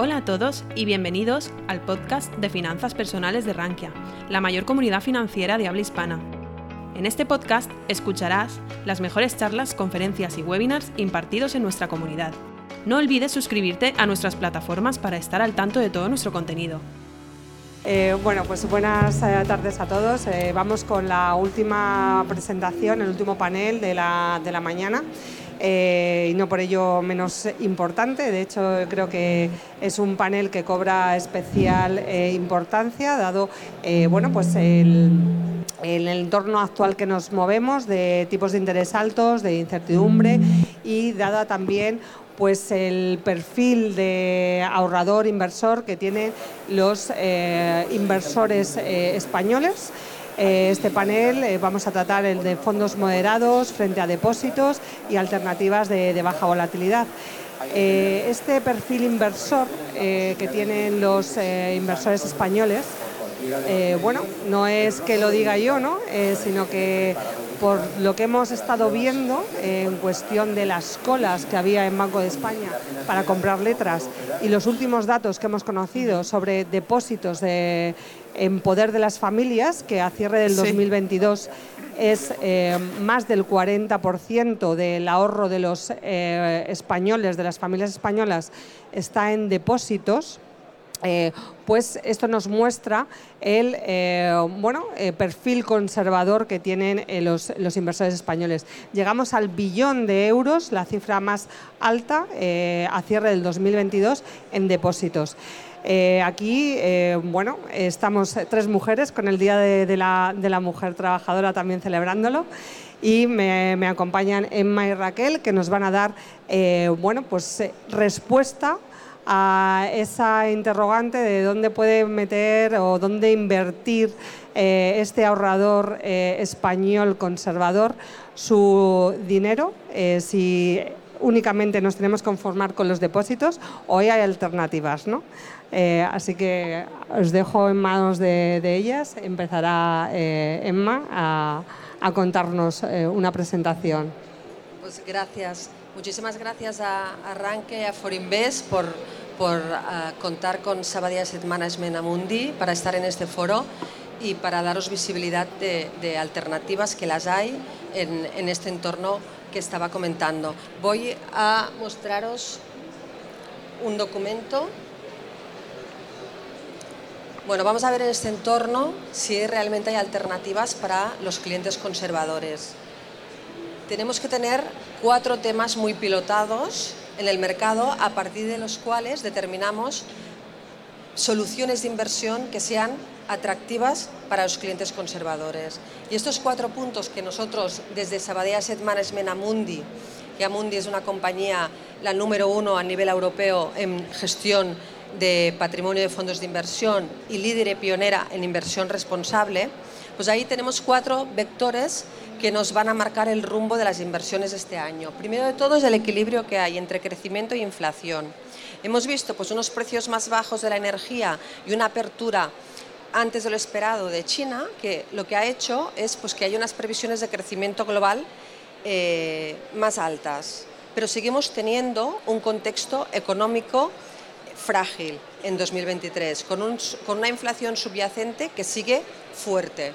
Hola a todos y bienvenidos al podcast de finanzas personales de Rankia, la mayor comunidad financiera de habla hispana. En este podcast escucharás las mejores charlas, conferencias y webinars impartidos en nuestra comunidad. No olvides suscribirte a nuestras plataformas para estar al tanto de todo nuestro contenido. Eh, bueno, pues buenas eh, tardes a todos. Eh, vamos con la última presentación, el último panel de la, de la mañana. Eh, y no por ello menos importante. De hecho, creo que es un panel que cobra especial eh, importancia, dado eh, bueno, pues el, el entorno actual que nos movemos, de tipos de interés altos, de incertidumbre y dada también pues el perfil de ahorrador inversor que tienen los inversores españoles. Eh, este panel eh, vamos a tratar el de fondos moderados frente a depósitos y alternativas de, baja volatilidad. Eh, este perfil inversor que tienen los inversores españoles, bueno, no es que lo diga yo, ¿no? sino que por lo que hemos estado viendo en cuestión de las colas que había en Banco de España para comprar letras y los últimos datos que hemos conocido sobre depósitos de, en poder de las familias, que a cierre del 2022 es eh, más del 40% del ahorro de los eh, españoles, de las familias españolas, está en depósitos. Eh, pues esto nos muestra el bueno, perfil conservador que tienen los, los, inversores españoles. Llegamos al billón de euros, la cifra más alta a cierre del 2022 en depósitos. Eh, aquí, eh, bueno, estamos tres mujeres con el Día de, la, Mujer Trabajadora también celebrándolo y me, acompañan Emma y Raquel que nos van a dar, eh, bueno, pues respuesta a esa interrogante de dónde puede meter o dónde invertir este ahorrador español conservador su dinero, si únicamente nos tenemos que conformar con los depósitos o hay alternativas, ¿no? Eh, así que os dejo en manos de, ellas. Empezará eh, Emma a, contarnos eh, una presentación. Pues gracias. Muchísimas gracias a Arranque y a Forinvest por, por contar con Sabadell Asset Management Amundi para estar en este foro y para daros visibilidad de, alternativas que las hay en, en este entorno que estaba comentando. Voy a mostraros un documento bueno, vamos a ver en este entorno si realmente hay alternativas para los clientes conservadores. Tenemos que tener cuatro temas muy pilotados en el mercado a partir de los cuales determinamos soluciones de inversión que sean atractivas para los clientes conservadores. Y estos cuatro puntos que nosotros desde Sabadell Asset Management Amundi, que Amundi es una compañía la número uno a nivel europeo en gestión de patrimonio de fondos de inversión y líder y pionera en inversión responsable, pues ahí tenemos cuatro vectores que nos van a marcar el rumbo de las inversiones este año. Primero de todo es el equilibrio que hay entre crecimiento e inflación. Hemos visto pues, unos precios más bajos de la energía y una apertura antes de lo esperado de China, que lo que ha hecho es pues, que hay unas previsiones de crecimiento global eh, más altas. Pero seguimos teniendo un contexto económico frágil en 2023, con, una inflación subyacente que sigue fuerte.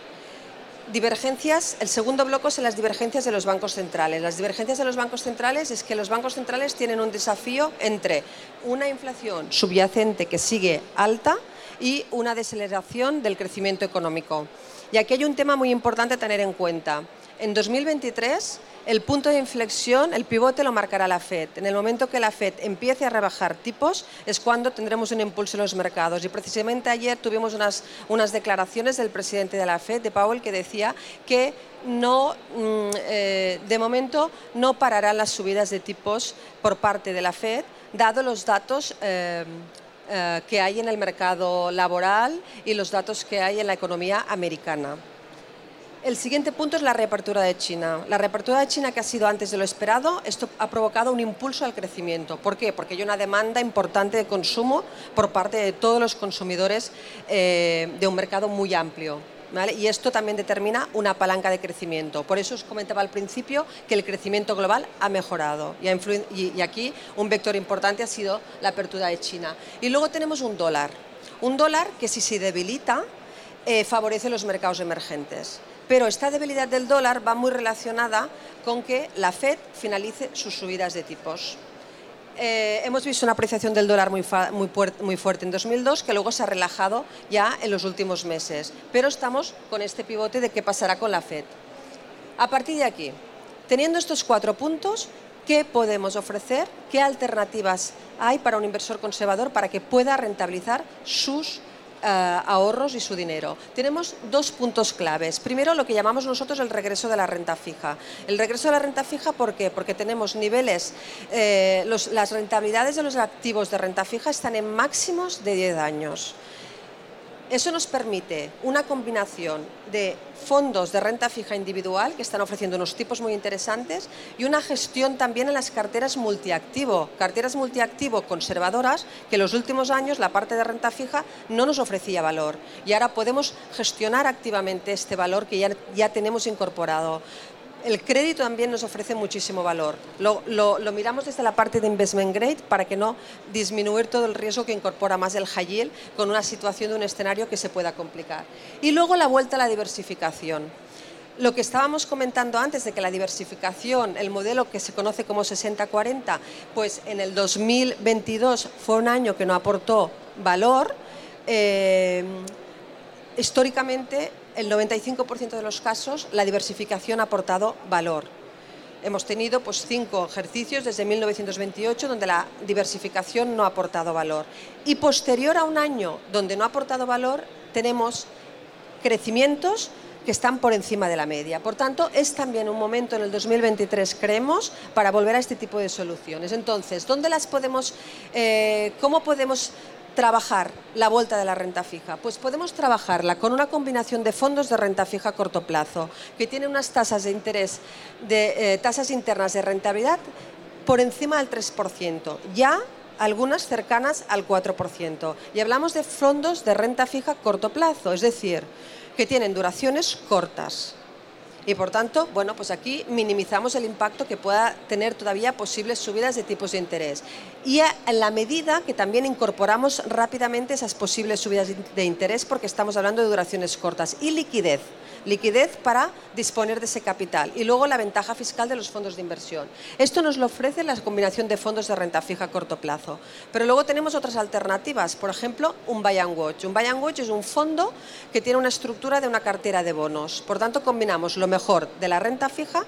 Divergencias, el segundo bloque son las divergencias de los bancos centrales. Las divergencias de los bancos centrales es que los bancos centrales tienen un desafío entre una inflación subyacente que sigue alta y una desaceleración del crecimiento económico. Y aquí hay un tema muy importante a tener en cuenta. En 2023 el punto de inflexión, el pivote lo marcará la Fed. En el momento que la Fed empiece a rebajar tipos es cuando tendremos un impulso en los mercados. Y precisamente ayer tuvimos unas, unas declaraciones del presidente de la Fed, de Powell, que decía que no, mm, eh, de momento no pararán las subidas de tipos por parte de la Fed, dado los datos eh, eh, que hay en el mercado laboral y los datos que hay en la economía americana. El siguiente punto es la reapertura de China. La reapertura de China que ha sido antes de lo esperado, esto ha provocado un impulso al crecimiento. ¿Por qué? Porque hay una demanda importante de consumo por parte de todos los consumidores eh, de un mercado muy amplio. Y esto también determina una palanca de crecimiento. Por eso os comentaba al principio que el crecimiento global ha mejorado y, y aquí un vector importante ha sido la apertura de China. Y luego tenemos un dólar. Un dólar que si se debilita eh, favorece los mercados emergentes. Pero esta debilidad del dólar va muy relacionada con que la Fed finalice sus subidas de tipos. Eh, hemos visto una apreciación del dólar muy, muy, fuerte en 2002 que luego se ha relajado ya en los últimos meses. Pero estamos con este pivote de qué pasará con la Fed. A partir de aquí, teniendo estos cuatro puntos, ¿qué podemos ofrecer? ¿Qué alternativas hay para un inversor conservador para que pueda rentabilizar sus ahorros y su dinero. Tenemos dos puntos claves. Primero, lo que llamamos nosotros el regreso de la renta fija. El regreso de la renta fija, ¿por qué? Porque tenemos niveles, eh, las rentabilidades de los activos de renta fija están en máximos de 10 años. Eso nos permite una combinación de fondos de renta fija individual que están ofreciendo unos tipos muy interesantes y una gestión también en las carteras multiactivo, carteras multiactivo conservadoras que en los últimos años la parte de renta fija no nos ofrecía valor y ahora podemos gestionar activamente este valor que ya, ya tenemos incorporado. El crédito también nos ofrece muchísimo valor. Lo, miramos desde la parte de investment grade para que no disminuir todo el riesgo que incorpora más el high con una situación de un escenario que se pueda complicar. Y luego la vuelta a la diversificación. Lo que estábamos comentando antes de que la diversificación, el modelo que se conoce como 60-40, pues en el 2022 fue un año que no aportó valor. Eh, históricamente el 95% de los casos la diversificación ha aportado valor. Hemos tenido pues, cinco ejercicios desde 1928 donde la diversificación no ha aportado valor. Y posterior a un año donde no ha aportado valor, tenemos crecimientos que están por encima de la media. Por tanto, es también un momento en el 2023, creemos, para volver a este tipo de soluciones. Entonces, ¿dónde las podemos, eh, cómo podemos trabajar la vuelta de la renta fija? Pues podemos trabajarla con una combinación de fondos de renta fija a corto plazo, que tienen unas tasas de interés, de eh, tasas internas de rentabilidad por encima del 3%, ya algunas cercanas al 4%. Y hablamos de fondos de renta fija a corto plazo, es decir, que tienen duraciones cortas y por tanto, bueno, pues aquí minimizamos el impacto que pueda tener todavía posibles subidas de tipos de interés. Y en la medida que también incorporamos rápidamente esas posibles subidas de interés porque estamos hablando de duraciones cortas y liquidez liquidez para disponer de ese capital y luego la ventaja fiscal de los fondos de inversión. Esto nos lo ofrece la combinación de fondos de renta fija a corto plazo. Pero luego tenemos otras alternativas, por ejemplo, un buy and watch. Un buy and watch es un fondo que tiene una estructura de una cartera de bonos. Por tanto, combinamos lo mejor de la renta fija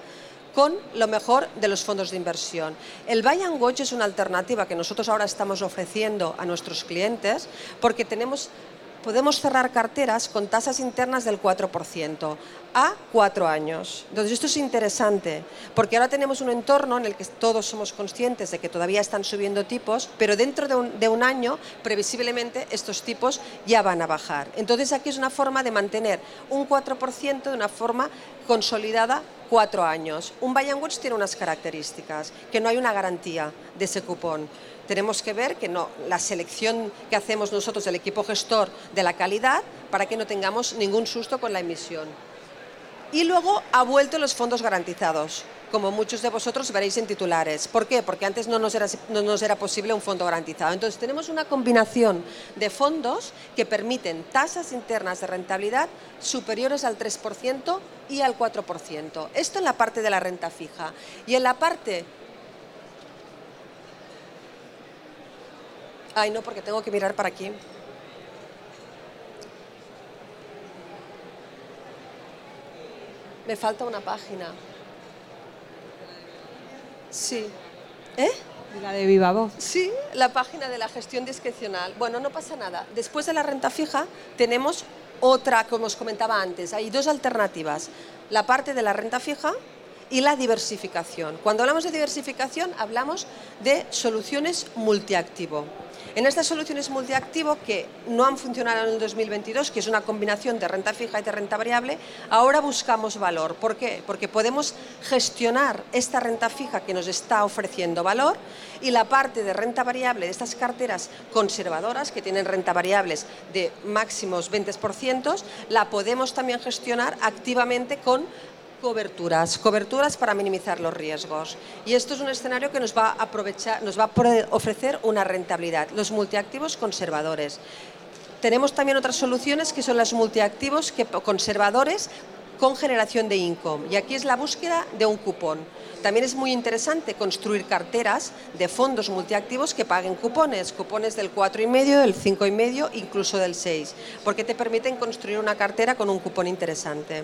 con lo mejor de los fondos de inversión. El buy and watch es una alternativa que nosotros ahora estamos ofreciendo a nuestros clientes porque tenemos podemos cerrar carteras con tasas internas del 4% a cuatro años. Entonces, esto es interesante, porque ahora tenemos un entorno en el que todos somos conscientes de que todavía están subiendo tipos, pero dentro de un, año, previsiblemente, estos tipos ya van a bajar. Entonces, aquí es una forma de mantener un 4% de una forma consolidada cuatro años. Un buy and watch tiene unas características, que no hay una garantía de ese cupón tenemos que ver que no, la selección que hacemos nosotros, el equipo gestor de la calidad, para que no tengamos ningún susto con la emisión. Y luego ha vuelto los fondos garantizados, como muchos de vosotros veréis en titulares. ¿Por qué? Porque antes no nos era, no nos era posible un fondo garantizado. Entonces tenemos una combinación de fondos que permiten tasas internas de rentabilidad superiores al 3% y al 4%. Esto en la parte de la renta fija. Y en la parte Ay, no, porque tengo que mirar para aquí. Me falta una página. Sí. ¿Eh? La de Viva Voz. Sí, la página de la gestión discrecional. Bueno, no pasa nada. Después de la renta fija tenemos otra, como os comentaba antes. Hay dos alternativas. La parte de la renta fija y la diversificación. Cuando hablamos de diversificación hablamos de soluciones multiactivo. En estas soluciones multiactivo que no han funcionado en el 2022, que es una combinación de renta fija y de renta variable, ahora buscamos valor. ¿Por qué? Porque podemos gestionar esta renta fija que nos está ofreciendo valor y la parte de renta variable de estas carteras conservadoras que tienen renta variables de máximos 20%, la podemos también gestionar activamente con coberturas, coberturas para minimizar los riesgos. Y esto es un escenario que nos va a aprovechar, nos va a ofrecer una rentabilidad. Los multiactivos conservadores. Tenemos también otras soluciones que son los multiactivos conservadores con generación de income. Y aquí es la búsqueda de un cupón. También es muy interesante construir carteras de fondos multiactivos que paguen cupones, cupones del 4,5, del 5,5, incluso del 6, porque te permiten construir una cartera con un cupón interesante.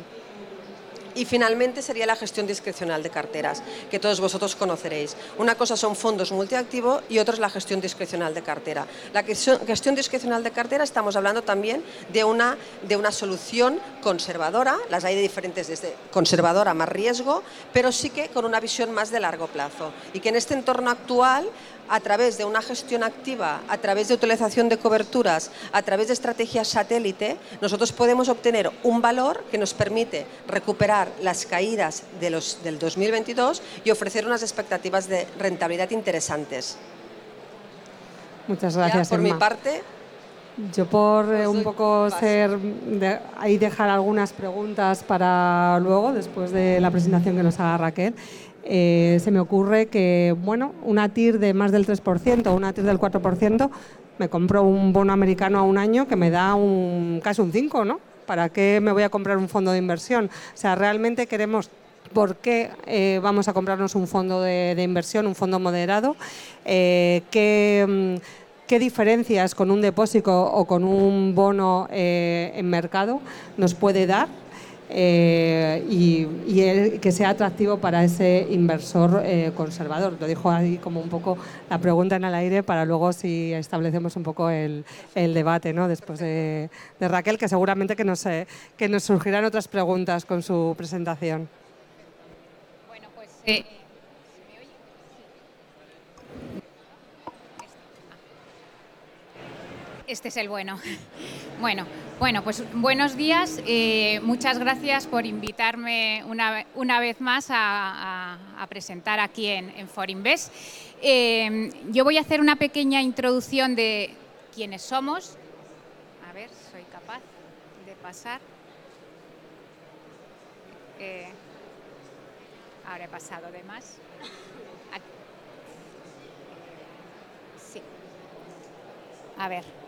Y finalmente sería la gestión discrecional de carteras, que todos vosotros conoceréis. Una cosa son fondos multiactivo y otra es la gestión discrecional de cartera. La gestión discrecional de cartera estamos hablando también de una, de una solución conservadora, las hay de diferentes desde conservadora más riesgo, pero sí que con una visión más de largo plazo. Y que en este entorno actual a través de una gestión activa, a través de utilización de coberturas, a través de estrategias satélite, nosotros podemos obtener un valor que nos permite recuperar las caídas de los, del 2022 y ofrecer unas expectativas de rentabilidad interesantes. Muchas gracias. por mi parte. Yo por eh, un poco ser ahí dejar algunas preguntas para luego, después de la presentación que nos haga Raquel. Eh, se me ocurre que, bueno, una TIR de más del 3%, una TIR del 4%, me compro un bono americano a un año que me da un, casi un 5, ¿no? ¿Para qué me voy a comprar un fondo de inversión? O sea, realmente queremos por qué eh, vamos a comprarnos un fondo de, inversión, un fondo moderado, eh, qué, mm, qué, diferencias con un depósito o con un bono en mercado nos puede dar eh, y, que sea atractivo para ese inversor eh, conservador. Lo dijo ahí como un poco la pregunta en el aire para luego si establecemos un poco el, debate ¿no? después de, Raquel, que seguramente que nos, eh, que nos surgirán otras preguntas con su presentación. Bueno, pues... Este es el bueno. Bueno, bueno, pues buenos días. Eh, muchas gracias por invitarme una, vez más a, presentar aquí en, en Forinvest. Eh, yo voy a hacer una pequeña introducción de quiénes somos. A ver, soy capaz de pasar. Eh, ahora he pasado de más. Sí. A ver.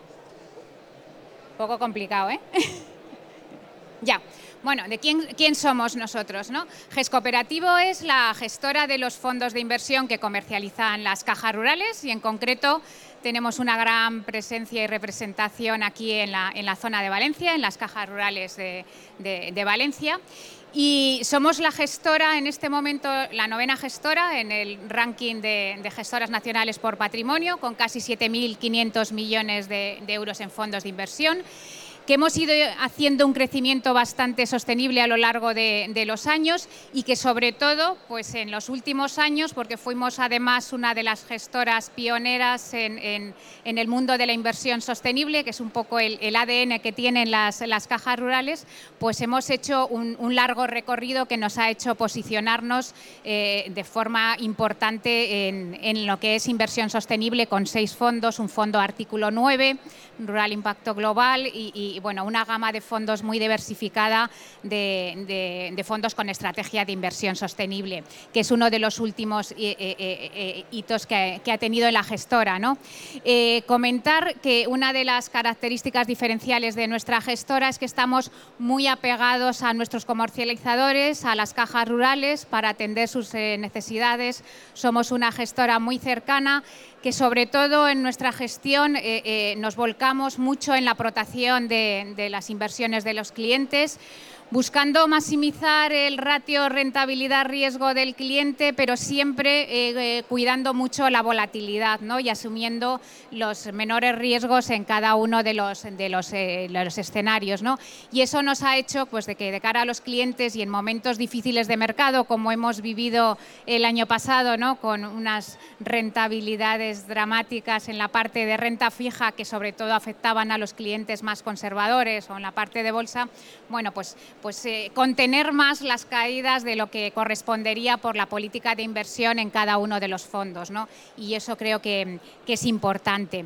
Poco complicado, ¿eh? ya. Bueno, ¿de quién, quién, somos nosotros? ¿no? GES Cooperativo es la gestora de los fondos de inversión que comercializan las cajas rurales y en concreto tenemos una gran presencia y representación aquí en la, en la zona de Valencia, en las cajas rurales de, de Valencia. Y somos la gestora, en este momento, la novena gestora en el ranking de, gestoras nacionales por patrimonio, con casi 7.500 millones de euros en fondos de inversión que hemos ido haciendo un crecimiento bastante sostenible a lo largo de, los años y que sobre todo pues en los últimos años, porque fuimos además una de las gestoras pioneras en, el mundo de la inversión sostenible, que es un poco el, ADN que tienen las, cajas rurales, pues hemos hecho un, largo recorrido que nos ha hecho posicionarnos eh, de forma importante en, en lo que es inversión sostenible con seis fondos, un fondo artículo 9, Rural Impacto Global y, bueno, una gama de fondos muy diversificada de, fondos con estrategia de inversión sostenible, que es uno de los últimos eh, eh, eh, hitos que, ha tenido la gestora. ¿no? comentar que una de las características diferenciales de nuestra gestora es que estamos muy apegados a nuestros comercializadores, a las cajas rurales, para atender sus necesidades. Somos una gestora muy cercana que sobre todo en nuestra gestión eh, eh, nos volcamos mucho en la aprotación de, las inversiones de los clientes, buscando maximizar el ratio rentabilidad-riesgo del cliente, pero siempre eh, eh, cuidando mucho la volatilidad ¿no? y asumiendo los menores riesgos en cada uno de los, de eh, los escenarios. ¿no? Y eso nos ha hecho pues, de que de cara a los clientes y en momentos difíciles de mercado, como hemos vivido el año pasado, ¿no? con unas rentabilidades dramáticas en la parte de renta fija que sobre todo afectaban a los clientes más conservadores o en la parte de bolsa, bueno, pues pues, eh, contener más las caídas de lo que correspondería por la política de inversión en cada uno de los fondos. ¿no? Y eso creo que, es importante.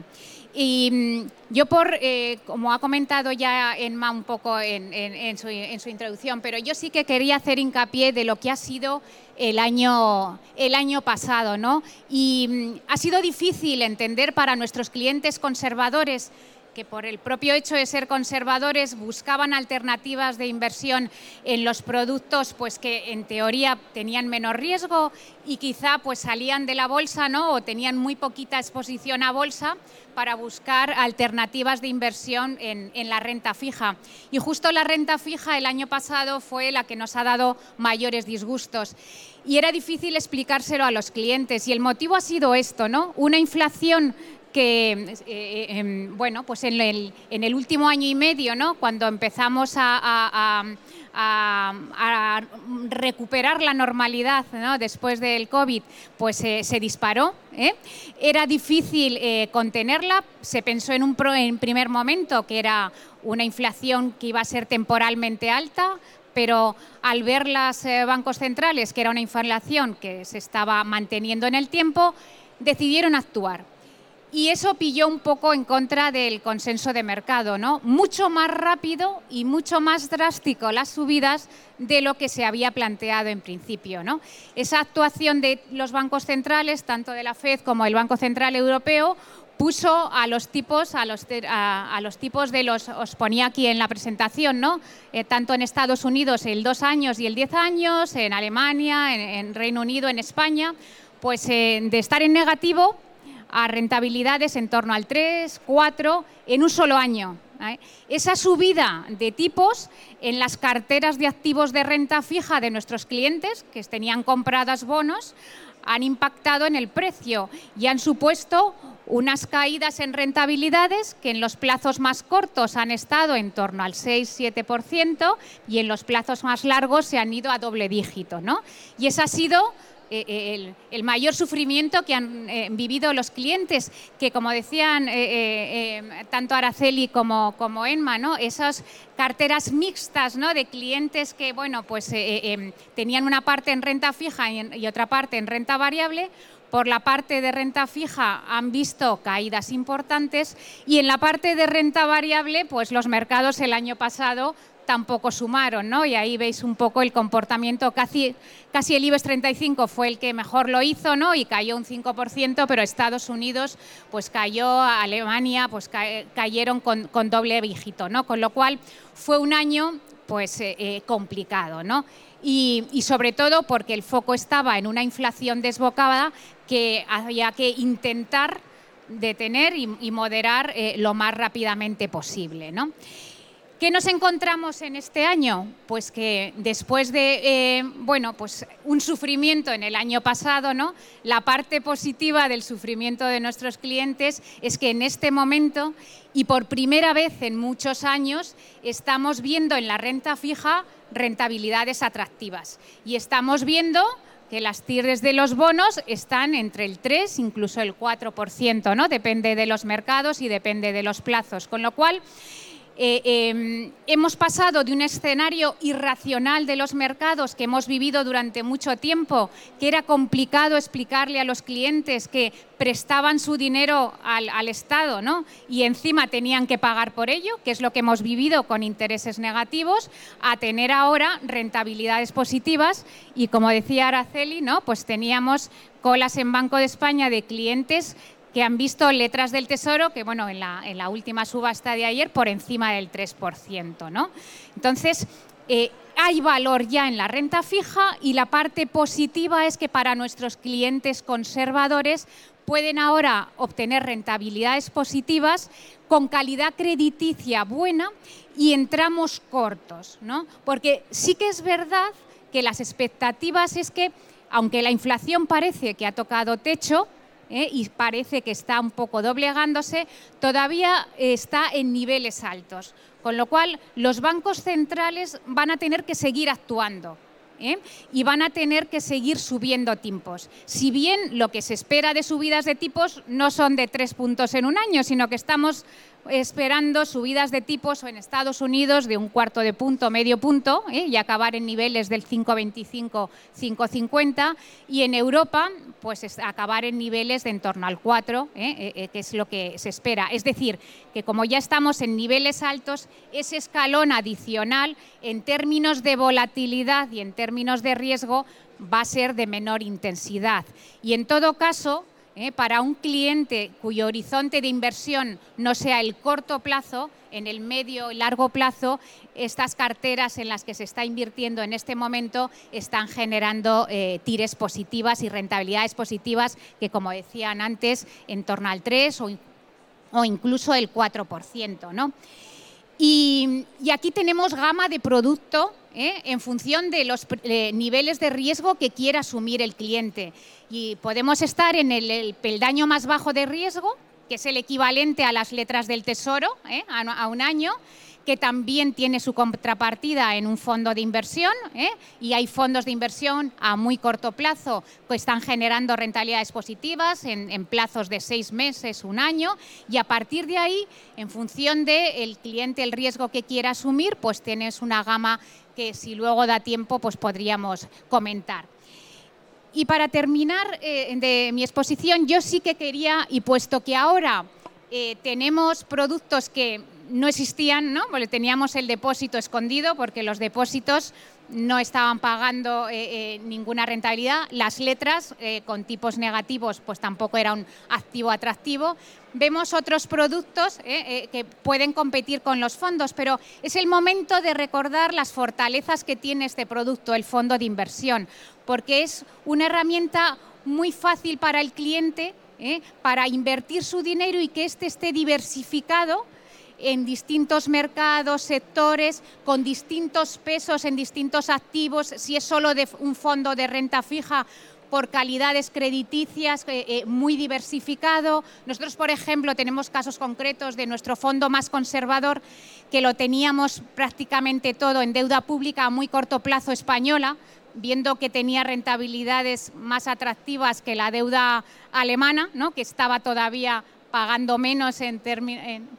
Y mm, yo por, eh, como ha comentado ya Enma un poco en, su, introducción, pero yo sí que quería hacer hincapié de lo que ha sido el año, el año pasado, ¿no? Y mm, ha sido difícil entender para nuestros clientes conservadores que por el propio hecho de ser conservadores buscaban alternativas de inversión en los productos pues que en teoría tenían menos riesgo y quizá pues salían de la bolsa ¿no? o tenían muy poquita exposición a bolsa para buscar alternativas de inversión en, en la renta fija. Y justo la renta fija el año pasado fue la que nos ha dado mayores disgustos y era difícil explicárselo a los clientes. Y el motivo ha sido esto, ¿no? Una inflación que, eh, eh, bueno, pues en el, en el, último año y medio, ¿no? cuando empezamos a, recuperar la normalidad ¿no? después del COVID, pues eh, se disparó. Era difícil contenerla, se pensó en un en primer momento que era una inflación que iba a ser temporalmente alta, pero al ver los bancos centrales que era una inflación que se estaba manteniendo en el tiempo, decidieron actuar y eso pilló un poco en contra del consenso de mercado, ¿no? Mucho más rápido y mucho más drástico las subidas de lo que se había planteado en principio, ¿no? Esa actuación de los bancos centrales, tanto de la Fed como del Banco Central Europeo, puso a los tipos, a los, a, tipos de los, os ponía aquí en la presentación, ¿no? Eh, tanto en Estados Unidos el 2 años y el 10 años, en Alemania, en, Reino Unido, en España, pues eh, de estar en negativo a rentabilidades en torno al 3, 4 en un solo año. Esa subida de tipos en las carteras de activos de renta fija de nuestros clientes, que tenían compradas bonos, han impactado en el precio y han supuesto unas caídas en rentabilidades que en los plazos más cortos han estado en torno al 6-7% y en los plazos más largos se han ido a doble dígito. ¿no? Y esa ha sido eh, eh, el, mayor sufrimiento que han eh, vivido los clientes, que como decían tanto Araceli como, como Enma, ¿no? esas carteras mixtas ¿no? de clientes que bueno, pues, em, tenían una parte en renta fija y, otra parte en renta variable, por la parte de renta fija han visto caídas importantes y en la parte de renta variable, pues los mercados el año pasado tampoco sumaron, ¿no? Y ahí veis un poco el comportamiento, casi, casi el IBEX 35 fue el que mejor lo hizo, ¿no? Y cayó un 5%, pero Estados Unidos pues cayó, Alemania pues cayeron con, doble dígito, ¿no? Con lo cual fue un año pues eh, eh, complicado, ¿no? Y, sobre todo porque el foco estaba en una inflación desbocada que había que intentar detener y, moderar eh, lo más rápidamente posible, ¿no? ¿Qué nos encontramos en este año? Pues que después de eh, bueno, pues un sufrimiento en el año pasado, ¿no? la parte positiva del sufrimiento de nuestros clientes es que en este momento y por primera vez en muchos años estamos viendo en la renta fija rentabilidades atractivas y estamos viendo que las tires de los bonos están entre el 3, incluso el 4%, ¿no? Depende de los mercados y depende de los plazos. Con lo cual, eh, em, hemos pasado de un escenario irracional de los mercados que hemos vivido durante mucho tiempo, que era complicado explicarle a los clientes que prestaban su dinero al, Estado ¿no? y encima tenían que pagar por ello, que es lo que hemos vivido con intereses negativos, a tener ahora rentabilidades positivas y como decía Araceli, ¿no? pues teníamos colas en Banco de España de clientes que han visto letras del Tesoro, que bueno, en la, en la última subasta de ayer por encima del 3%. ¿no? Entonces, eh, hay valor ya en la renta fija y la parte positiva es que para nuestros clientes conservadores pueden ahora obtener rentabilidades positivas con calidad crediticia buena y en tramos cortos, ¿no? Porque sí que es verdad que las expectativas es que, aunque la inflación parece que ha tocado techo, ¿eh? y parece que está un poco doblegándose, todavía está en niveles altos. Con lo cual, los bancos centrales van a tener que seguir actuando. ¿eh? y van a tener que seguir subiendo tipos. Si bien lo que se espera de subidas de tipos no son de tres puntos en un año, sino que estamos esperando subidas de tipos o en Estados Unidos de un cuarto de punto, medio punto, ¿eh? y acabar en niveles del 5,25, 5,50, y en Europa, pues acabar en niveles de en torno al 4, ¿eh? Eh, que es lo que se espera. Es decir, que como ya estamos en niveles altos, ese escalón adicional en términos de volatilidad y en términos de riesgo va a ser de menor intensidad. Y en todo caso, ¿eh? para un cliente cuyo horizonte de inversión no sea el corto plazo, en el medio y largo plazo, estas carteras en las que se está invirtiendo en este momento están generando eh, tires positivas y rentabilidades positivas que, como decían antes, en torno al 3 o, incluso el 4%. ¿no? Y, aquí tenemos gama de producto ¿eh? en función de los niveles de riesgo que quiera asumir el cliente. Y podemos estar en el, peldaño más bajo de riesgo, que es el equivalente a las letras del tesoro ¿eh? a, un año, que también tiene su contrapartida en un fondo de inversión ¿eh? y hay fondos de inversión a muy corto plazo que están generando rentabilidades positivas en, plazos de seis meses, un año y a partir de ahí, en función del cliente, el riesgo que quiera asumir, pues tienes una gama que si luego da tiempo, pues podríamos comentar. Y para terminar eh, de mi exposición, yo sí que quería, y puesto que ahora eh, tenemos productos que no existían, ¿no? Teníamos el depósito escondido porque los depósitos no estaban pagando eh, eh, ninguna rentabilidad. Las letras eh, con tipos negativos pues tampoco era un activo atractivo. Vemos otros productos que pueden competir con los fondos, pero es el momento de recordar las fortalezas que tiene este producto, el fondo de inversión, porque es una herramienta muy fácil para el cliente para invertir su dinero y que éste esté diversificado en distintos mercados, sectores, con distintos pesos en distintos activos, si es solo de un fondo de renta fija por calidades crediticias eh, eh, muy diversificado. Nosotros, por ejemplo, tenemos casos concretos de nuestro fondo más conservador que lo teníamos prácticamente todo en deuda pública a muy corto plazo española, viendo que tenía rentabilidades más atractivas que la deuda alemana, ¿no? que estaba todavía pagando menos en,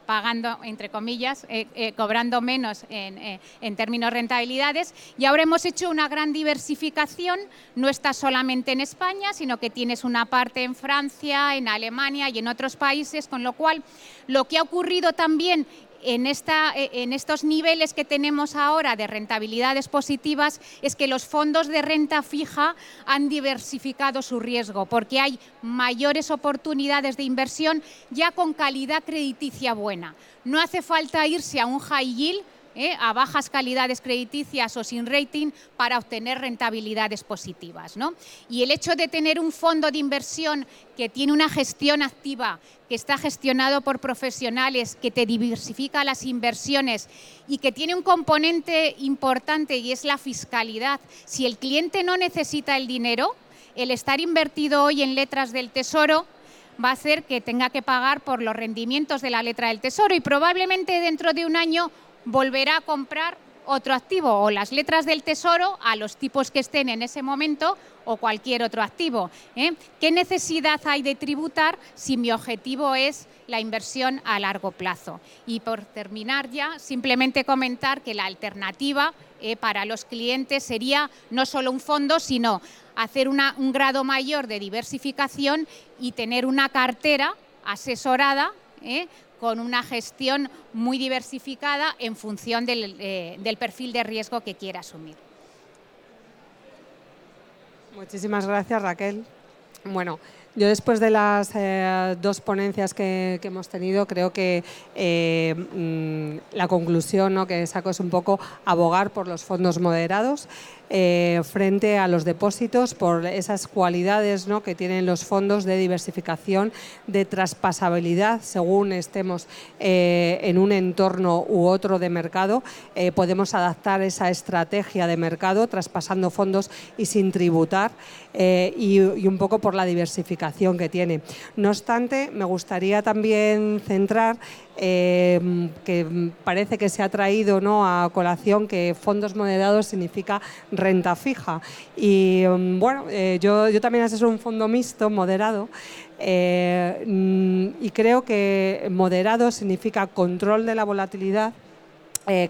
pagando entre comillas, eh, eh, cobrando menos en, eh, en, términos rentabilidades. Y ahora hemos hecho una gran diversificación, no está solamente en España, sino que tienes una parte en Francia, en Alemania y en otros países, con lo cual lo que ha ocurrido también eh, en, estos niveles que tenemos ahora de rentabilidades positivas es que los fondos de renta fija han diversificado su riesgo porque hay mayores oportunidades de inversión ya con calidad crediticia buena. No hace falta irse a un high yield ¿eh? a bajas calidades crediticias o sin rating para obtener rentabilidades positivas. Y el hecho de tener un fondo de inversión que tiene una gestión activa, que está gestionado por profesionales, que te diversifica las inversiones y que tiene un componente importante y es la fiscalidad. Si el cliente no necesita el dinero, el estar invertido hoy en letras del tesoro va a hacer que tenga que pagar por los rendimientos de la letra del tesoro y probablemente dentro de un año volverá a comprar otro activo o las letras del tesoro a los tipos que estén en ese momento o cualquier otro activo. ¿eh? ¿Qué necesidad hay de tributar si mi objetivo es la inversión a largo plazo? Y por terminar ya, simplemente comentar que la alternativa eh, para los clientes sería no solo un fondo, sino hacer un grado mayor de diversificación y tener una cartera asesorada ¿eh? Con una gestión muy diversificada en función eh, del, perfil de riesgo que quiera asumir. Muchísimas gracias, Raquel. Bueno, Yo después de las eh, dos ponencias que, hemos tenido, creo que eh, mm, la conclusión ¿no? que saco es un poco abogar por los fondos moderados. Eh, frente a los depósitos por esas cualidades que tienen los fondos de diversificación, de traspasabilidad, según estemos en un entorno u otro de mercado, podemos adaptar esa estrategia de mercado traspasando fondos y sin tributar y un poco por la diversificación que tiene. No obstante, me gustaría también centrar eh, que parece que se ha traído ¿no? a colación que fondos moderados significa renta fija. Y mm, bueno, eh, yo, yo también asesoro un fondo mixto, moderado, eh, mm, y creo que moderado significa control de la volatilidad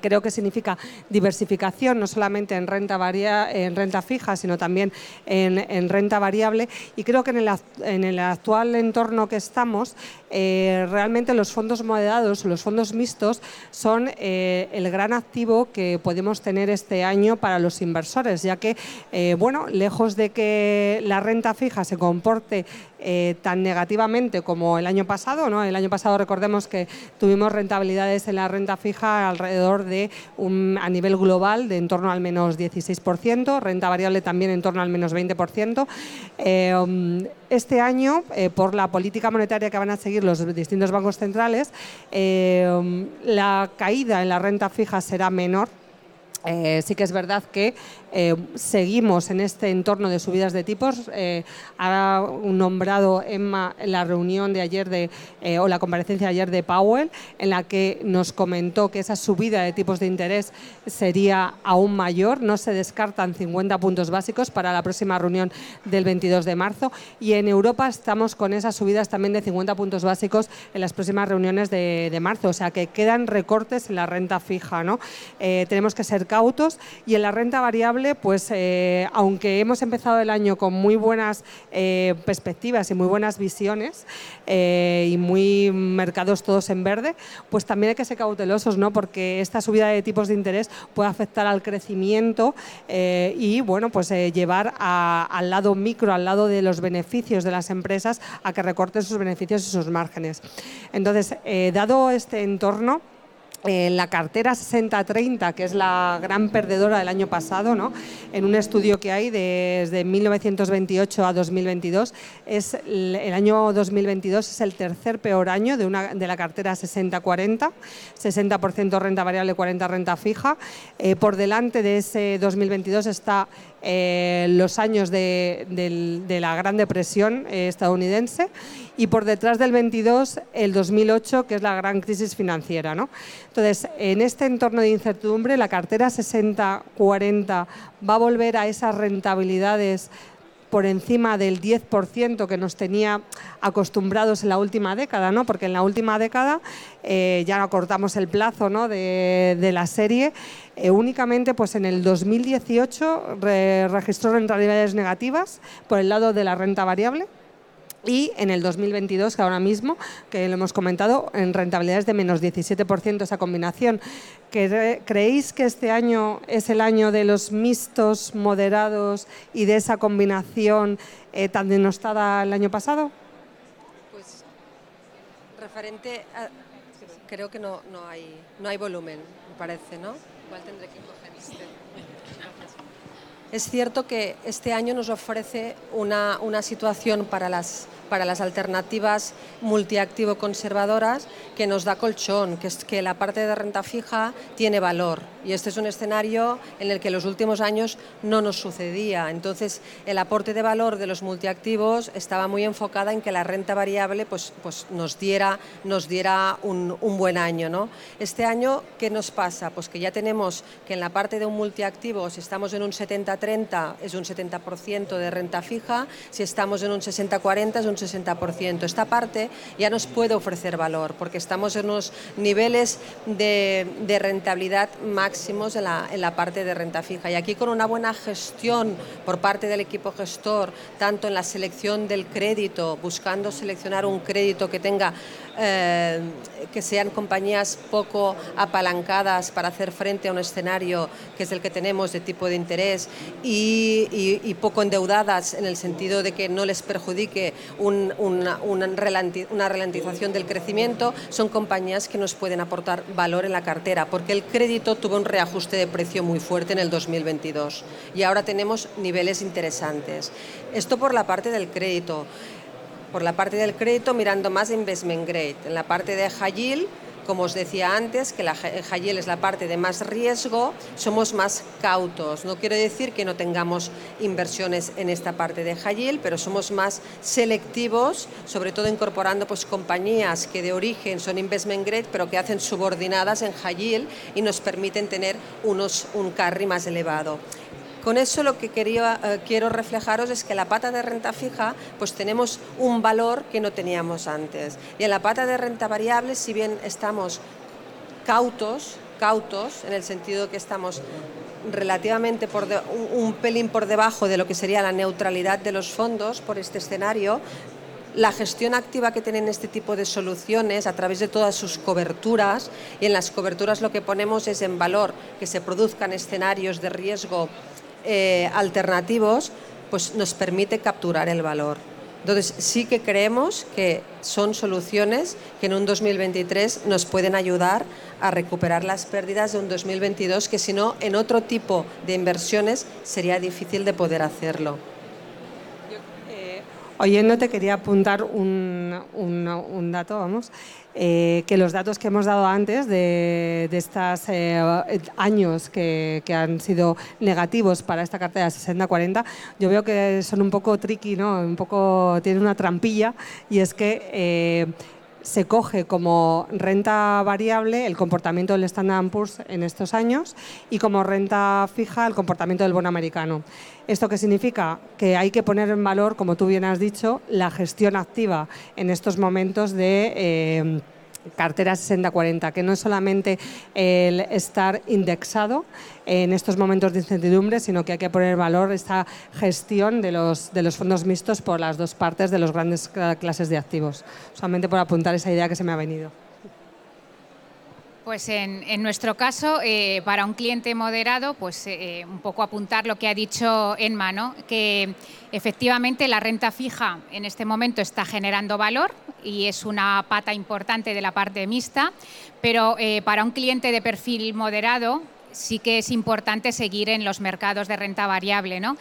creo que significa diversificación, no solamente en renta, varia, en renta fija, sino también en, renta variable. Y creo que en el, en el actual entorno que estamos, eh, realmente los fondos moderados, los fondos mixtos, son eh, el gran activo que podemos tener este año para los inversores, ya que, bueno, lejos de que la renta fija se comporte tan negativamente como el año pasado, ¿no? el año pasado recordemos que tuvimos rentabilidades en la renta fija alrededor de un, a nivel global de en torno al menos 16%, renta variable también en torno al menos 20%. Eh, este año, eh, por la política monetaria que van a seguir los distintos bancos centrales, eh, la caída en la renta fija será menor. Sí que es verdad que eh, seguimos en este entorno de subidas de tipos. Eh, ha nombrado Emma la reunión de ayer de, eh, o la comparecencia de ayer de Powell, en la que nos comentó que esa subida de tipos de interés sería aún mayor. No se descartan 50 puntos básicos para la próxima reunión del 22 de marzo. Y en Europa estamos con esas subidas también de 50 puntos básicos en las próximas reuniones de, de marzo. O sea que quedan recortes en la renta fija. ¿no? tenemos que ser cautos y en la renta variable pues eh, aunque hemos empezado el año con muy buenas eh, perspectivas y muy buenas visiones eh, y muy mercados todos en verde, pues también hay que ser cautelosos, ¿no? Porque esta subida de tipos de interés puede afectar al crecimiento y, bueno, pues llevar al lado micro, al lado de los beneficios de las empresas, a que recorten sus beneficios y sus márgenes. Entonces, dado este entorno, eh, la cartera 60-30, que es la gran perdedora del año pasado, ¿no? en un estudio que hay desde 1928 a 2022, es el, año 2022 es el tercer peor año de, una, de la cartera 60-40, 60%, renta variable, 40% renta fija. Eh, por delante de ese 2022 está eh, los años de, la Gran Depresión estadounidense y por detrás del 22 el 2008, que es la gran crisis financiera. ¿no? Entonces, en este entorno de incertidumbre, la cartera 60-40 va a volver a esas rentabilidades por encima del 10% que nos tenía acostumbrados en la última década, ¿no? porque en la última década eh, ya cortamos el plazo ¿no? de, la serie, eh, únicamente pues en el 2018 registró rentabilidades negativas por el lado de la renta variable, y en el 2022, que ahora mismo, que lo hemos comentado, en rentabilidades de menos 17% esa combinación. ¿Creéis que este año es el año de los mixtos moderados y de esa combinación eh, tan denostada el año pasado? Pues referente a, creo que no, no, hay, no hay volumen, me parece, ¿no? Igual tendré que. Es cierto que este año nos ofrece una, una situación para las para las alternativas multiactivo conservadoras que nos da colchón, que es que la parte de renta fija tiene valor. Y este es un escenario en el que en los últimos años no nos sucedía. Entonces, el aporte de valor de los multiactivos estaba muy enfocada en que la renta variable pues, pues nos diera, nos diera un, un buen año. ¿no? Este año, ¿qué nos pasa? Pues que ya tenemos que en la parte de un multiactivo, si estamos en un 70-30, es un 70% de renta fija, si estamos en un 60-40, es un 60%. Esta parte ya nos puede ofrecer valor porque estamos en unos niveles de, rentabilidad máximos en la, en la parte de renta fija. Y aquí con una buena gestión por parte del equipo gestor, tanto en la selección del crédito, buscando seleccionar un crédito que tenga eh, que sean compañías poco apalancadas para hacer frente a un escenario que es el que tenemos de tipo de interés y, poco endeudadas en el sentido de que no les perjudique una, una, ralentización del crecimiento, son compañías que nos pueden aportar valor en la cartera, porque el crédito tuvo un reajuste de precio muy fuerte en el 2022 y ahora tenemos niveles interesantes. Esto por la parte del crédito por la parte del crédito mirando más investment grade. En la parte de high como os decía antes, que la high es la parte de más riesgo, somos más cautos. No quiero decir que no tengamos inversiones en esta parte de high pero somos más selectivos, sobre todo incorporando pues, compañías que de origen son investment grade, pero que hacen subordinadas en high y nos permiten tener unos, un carry más elevado. Con eso lo que eh, quiero reflejaros es que la pata de renta fija pues tenemos un valor que no teníamos antes. Y en la pata de renta variable, si bien estamos cautos, cautos en el sentido que estamos relativamente un, pelín por debajo de lo que sería la neutralidad de los fondos por este escenario, la gestión activa que tienen este tipo de soluciones a través de todas sus coberturas, y en las coberturas lo que ponemos es en valor que se produzcan escenarios de riesgo eh, alternativos, pues nos permite capturar el valor. Entonces sí que creemos que son soluciones que en un 2023 nos pueden ayudar a recuperar las pérdidas de un 2022 que si no en otro tipo de inversiones sería difícil de poder hacerlo. Oyendo te quería apuntar un, un, dato, vamos, eh, que los datos que hemos dado antes de, estos eh, años que, han sido negativos para esta cartera 60-40, yo veo que son un poco tricky, ¿no? un poco, tienen una trampilla, y es que... Se coge como renta variable el comportamiento del Standard Poor's en estos años y como renta fija el comportamiento del bono americano. ¿Esto qué significa? Que hay que poner en valor, como tú bien has dicho, la gestión activa en estos momentos de... Eh, cartera 60-40, que no es solamente el estar indexado en estos momentos de incertidumbre, sino que hay que poner valor esta gestión de los, de los fondos mixtos por las dos partes de las grandes clases de activos. Solamente por apuntar esa idea que se me ha venido. Pues en, nuestro caso, eh, para un cliente moderado, pues eh, un poco apuntar lo que ha dicho Enma, ¿no? que efectivamente la renta fija en este momento está generando valor y es una pata importante de la parte mixta, pero eh, para un cliente de perfil moderado sí que es importante seguir en los mercados de renta variable. ¿no?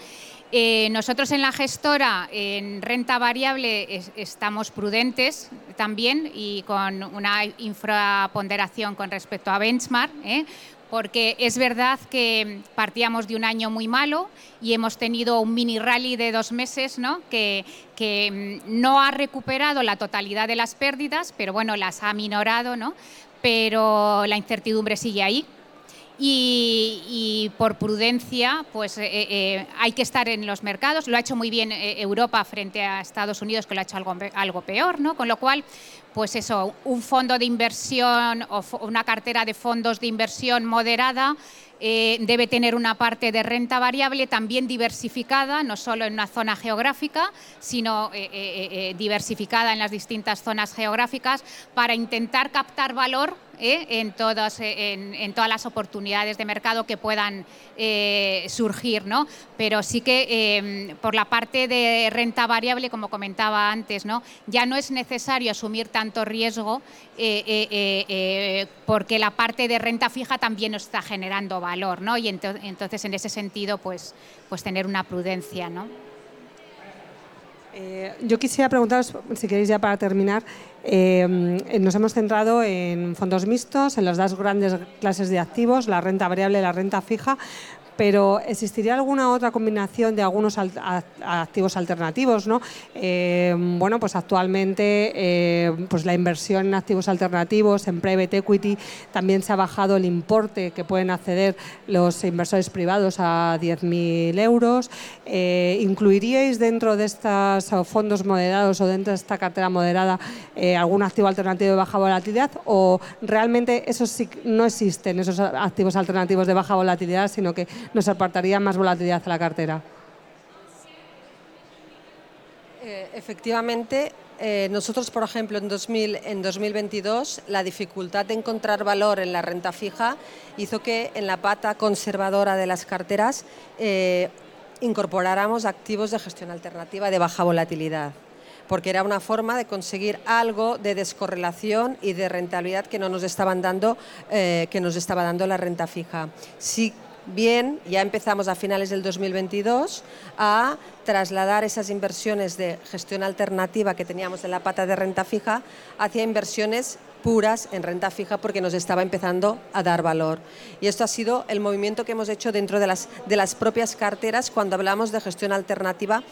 Eh, nosotros en la gestora, en renta variable, estamos prudentes también y con una infraponderación con respecto a benchmark, ¿eh? porque es verdad que partíamos de un año muy malo y hemos tenido un mini rally de dos meses ¿no? Que, que, mm, no ha recuperado la totalidad de las pérdidas, pero bueno, las ha minorado, ¿no? pero la incertidumbre sigue ahí y, por prudencia pues eh, eh, hay que estar en los mercados. Lo ha hecho muy bien eh, Europa frente a Estados Unidos que lo ha hecho algo, algo peor, ¿no? Con lo cual, pues eso, un fondo de inversión o una cartera de fondos de inversión moderada debe tener una parte de renta variable también diversificada, no solo en una zona geográfica, sino diversificada en las distintas zonas geográficas para intentar captar valor ¿eh? en, todas, eh, en, todas las oportunidades de mercado que puedan eh, surgir. ¿no? Pero sí que por la parte de renta variable, como comentaba antes, ¿no? ya no es necesario asumir tanto riesgo porque la parte de renta fija también está generando valor. ¿no? Y entonces, en ese sentido, pues, pues tener una prudencia. ¿no? yo quisiera preguntaros, si queréis ya para terminar, eh, nos hemos centrado en fondos mixtos, en las dos grandes clases de activos, la renta variable y la renta fija, pero ¿existiría alguna otra combinación de algunos activos alternativos? ¿no? Eh, bueno, pues actualmente eh, pues la inversión en activos alternativos, en private equity, también se ha bajado el importe que pueden acceder los inversores privados a 10.000 euros. Eh, ¿Incluiríais dentro de estos fondos moderados o dentro de esta cartera moderada algún activo alternativo de baja volatilidad o realmente esos sí, no existen, esos activos alternativos de baja volatilidad, sino que nos aportaría más volatilidad a la cartera. Eh, efectivamente, eh, nosotros, por ejemplo, en, 2000, en 2022, la dificultad de encontrar valor en la renta fija hizo que en la pata conservadora de las carteras eh, incorporáramos activos de gestión alternativa de baja volatilidad porque era una forma de conseguir algo de descorrelación y de rentabilidad que no nos estaban dando, que nos estaba dando la renta fija. Sí bien, ya empezamos a finales del 2022 a trasladar esas inversiones de gestión alternativa que teníamos en la pata de renta fija hacia inversiones puras en renta fija porque nos estaba empezando a dar valor. Y esto ha sido el movimiento que hemos hecho dentro de las, de las propias carteras cuando hablamos de gestión alternativa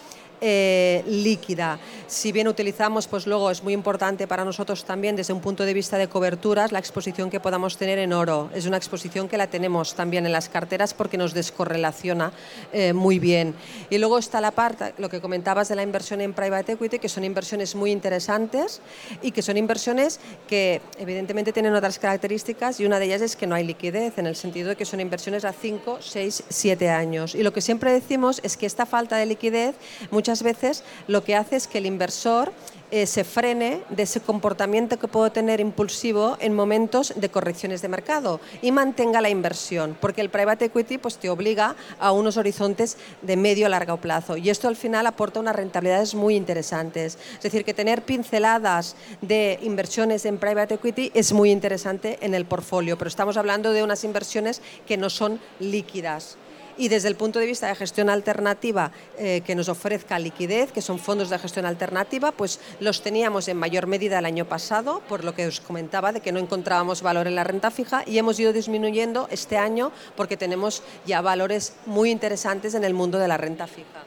eh, líquida. Si bien utilizamos, pues luego es muy importante para nosotros también desde un punto de vista de coberturas la exposición que podamos tener en oro. Es una exposición que la tenemos también en las carteras porque nos descorrelaciona eh, muy bien. Y luego está la parte, lo que comentabas de la inversión en private equity, que son inversiones muy interesantes y que son inversiones que evidentemente tienen otras características y una de ellas es que no hay liquidez, en el sentido de que son inversiones a 5, 6, 7 años. Y lo que siempre decimos es que esta falta de liquidez muchas veces lo que hace es que el inversor eh, se frene de ese comportamiento que puede tener impulsivo en momentos de correcciones de mercado y mantenga la inversión, porque el private equity pues, te obliga a unos horizontes de medio a largo plazo y esto al final aporta unas rentabilidades muy interesantes. Es decir, que tener pinceladas de inversiones en private equity es muy interesante en el portfolio, pero estamos hablando de unas inversiones que no son líquidas y desde el punto de vista de gestión alternativa eh, que nos ofrezca liquidez, que son fondos de gestión alternativa, pues los teníamos en mayor medida el año pasado, por lo que os comentaba de que no encontrábamos valor en la renta fija y hemos ido disminuyendo este año porque tenemos ya valores muy interesantes en el mundo de la renta fija.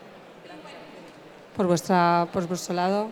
Por, vuestra, por vuestro lado.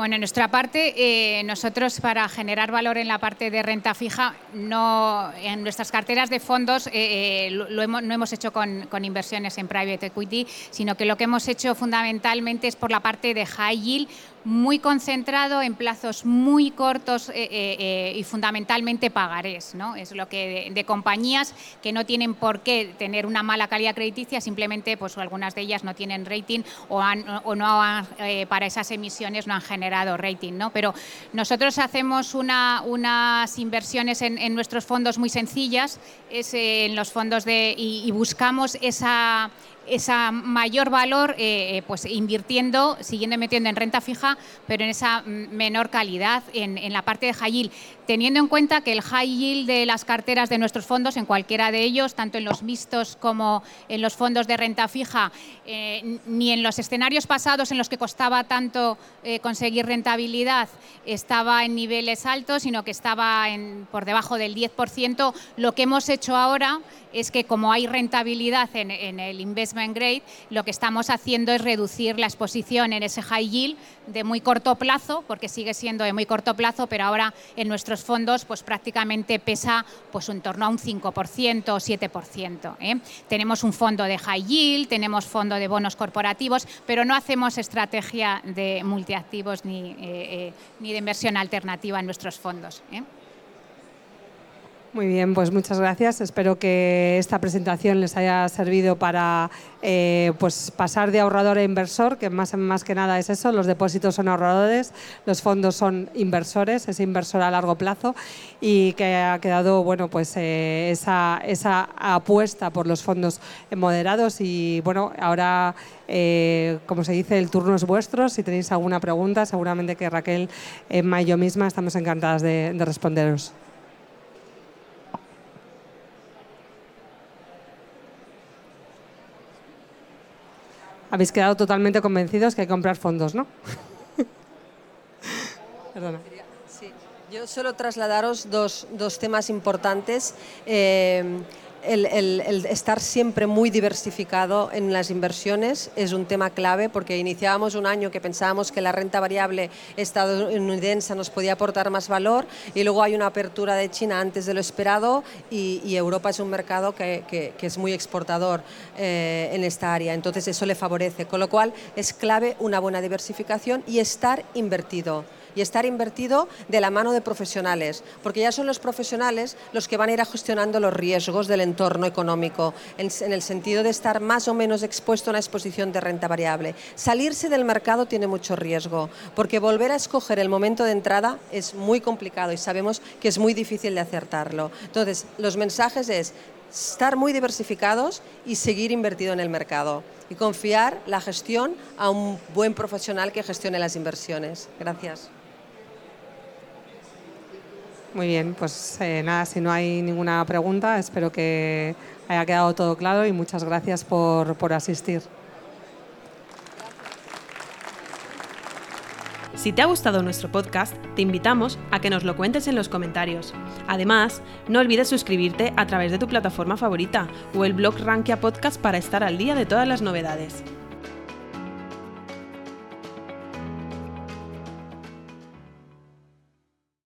Bueno, en nuestra parte, eh, nosotros para generar valor en la parte de renta fija, no, en nuestras carteras de fondos eh, eh, lo, hemos, no hemos hecho con, con, inversiones en private equity, sino que lo que hemos hecho fundamentalmente es por la parte de high yield muy concentrado en plazos muy cortos eh, eh, eh, y fundamentalmente pagarés. ¿no? Es lo que de, compañías que no tienen por qué tener una mala calidad crediticia, simplemente pues algunas de ellas no tienen rating o, o no han, para esas emisiones no han generado rating. ¿no? Pero nosotros hacemos una, unas inversiones en, nuestros fondos muy sencillas, es en los fondos de, y buscamos esa esa mayor valor eh, eh, pues invirtiendo, siguiendo metiendo en renta fija, pero en esa menor calidad en, la parte de high yield, teniendo en cuenta que el high yield de las carteras de nuestros fondos, en cualquiera de ellos, tanto en los mixtos como en los fondos de renta fija, eh, ni en los escenarios pasados en los que costaba tanto conseguir rentabilidad, estaba en niveles altos, sino que estaba por debajo del 10%. Lo que hemos hecho ahora es que como hay rentabilidad en, el investment grade, lo que estamos haciendo es reducir la exposición en ese high yield de muy corto plazo, porque sigue siendo de muy corto plazo, pero ahora en nuestros fondos pues prácticamente pesa pues en torno a un 5% o 7%. ¿eh? Tenemos un fondo de high yield, tenemos fondo de bonos corporativos, pero no hacemos estrategia de multiactivos ni, eh, eh, ni de inversión alternativa en nuestros fondos. Muy bien, pues muchas gracias. Espero que esta presentación les haya servido para eh, pues pasar de ahorrador a inversor, que más, más que nada es eso, los depósitos son ahorradores, los fondos son inversores, es inversor a largo plazo y que ha quedado bueno, pues, eh, esa, esa apuesta por los fondos moderados y bueno, ahora eh, como se dice, el turno es vuestro. Si tenéis alguna pregunta, seguramente que Raquel, Emma y yo misma estamos encantadas de responderos. Habéis quedado totalmente convencidos que hay que comprar fondos, ¿no? Perdona. Yo solo trasladaros dos, dos temas importantes. Eh, el, estar siempre muy diversificado en las inversiones es un tema clave porque iniciábamos un año que pensábamos que la renta variable estadounidense nos podía aportar más valor y luego hay una apertura de China antes de lo esperado y, Europa es un mercado que es muy exportador eh, en esta área, entonces eso le favorece, con lo cual es clave una buena diversificación y estar invertido y estar invertido de la mano de profesionales, porque ya son los profesionales los que van a ir gestionando los riesgos del entorno económico, en, el sentido de estar más o menos expuesto a una exposición de renta variable. Salirse del mercado tiene mucho riesgo, porque volver a escoger el momento de entrada es muy complicado y sabemos que es muy difícil de acertarlo. Entonces, los mensajes es estar muy diversificados y seguir invertido en el mercado y confiar la gestión a un buen profesional que gestione las inversiones. Gracias. Muy bien, pues eh, nada, si no hay ninguna pregunta, espero que haya quedado todo claro y muchas gracias por, por asistir. Si te ha gustado nuestro podcast, te invitamos a que nos lo cuentes en los comentarios. Además, no olvides suscribirte a través de tu plataforma favorita o el blog Rankia Podcast para estar al día de todas las novedades.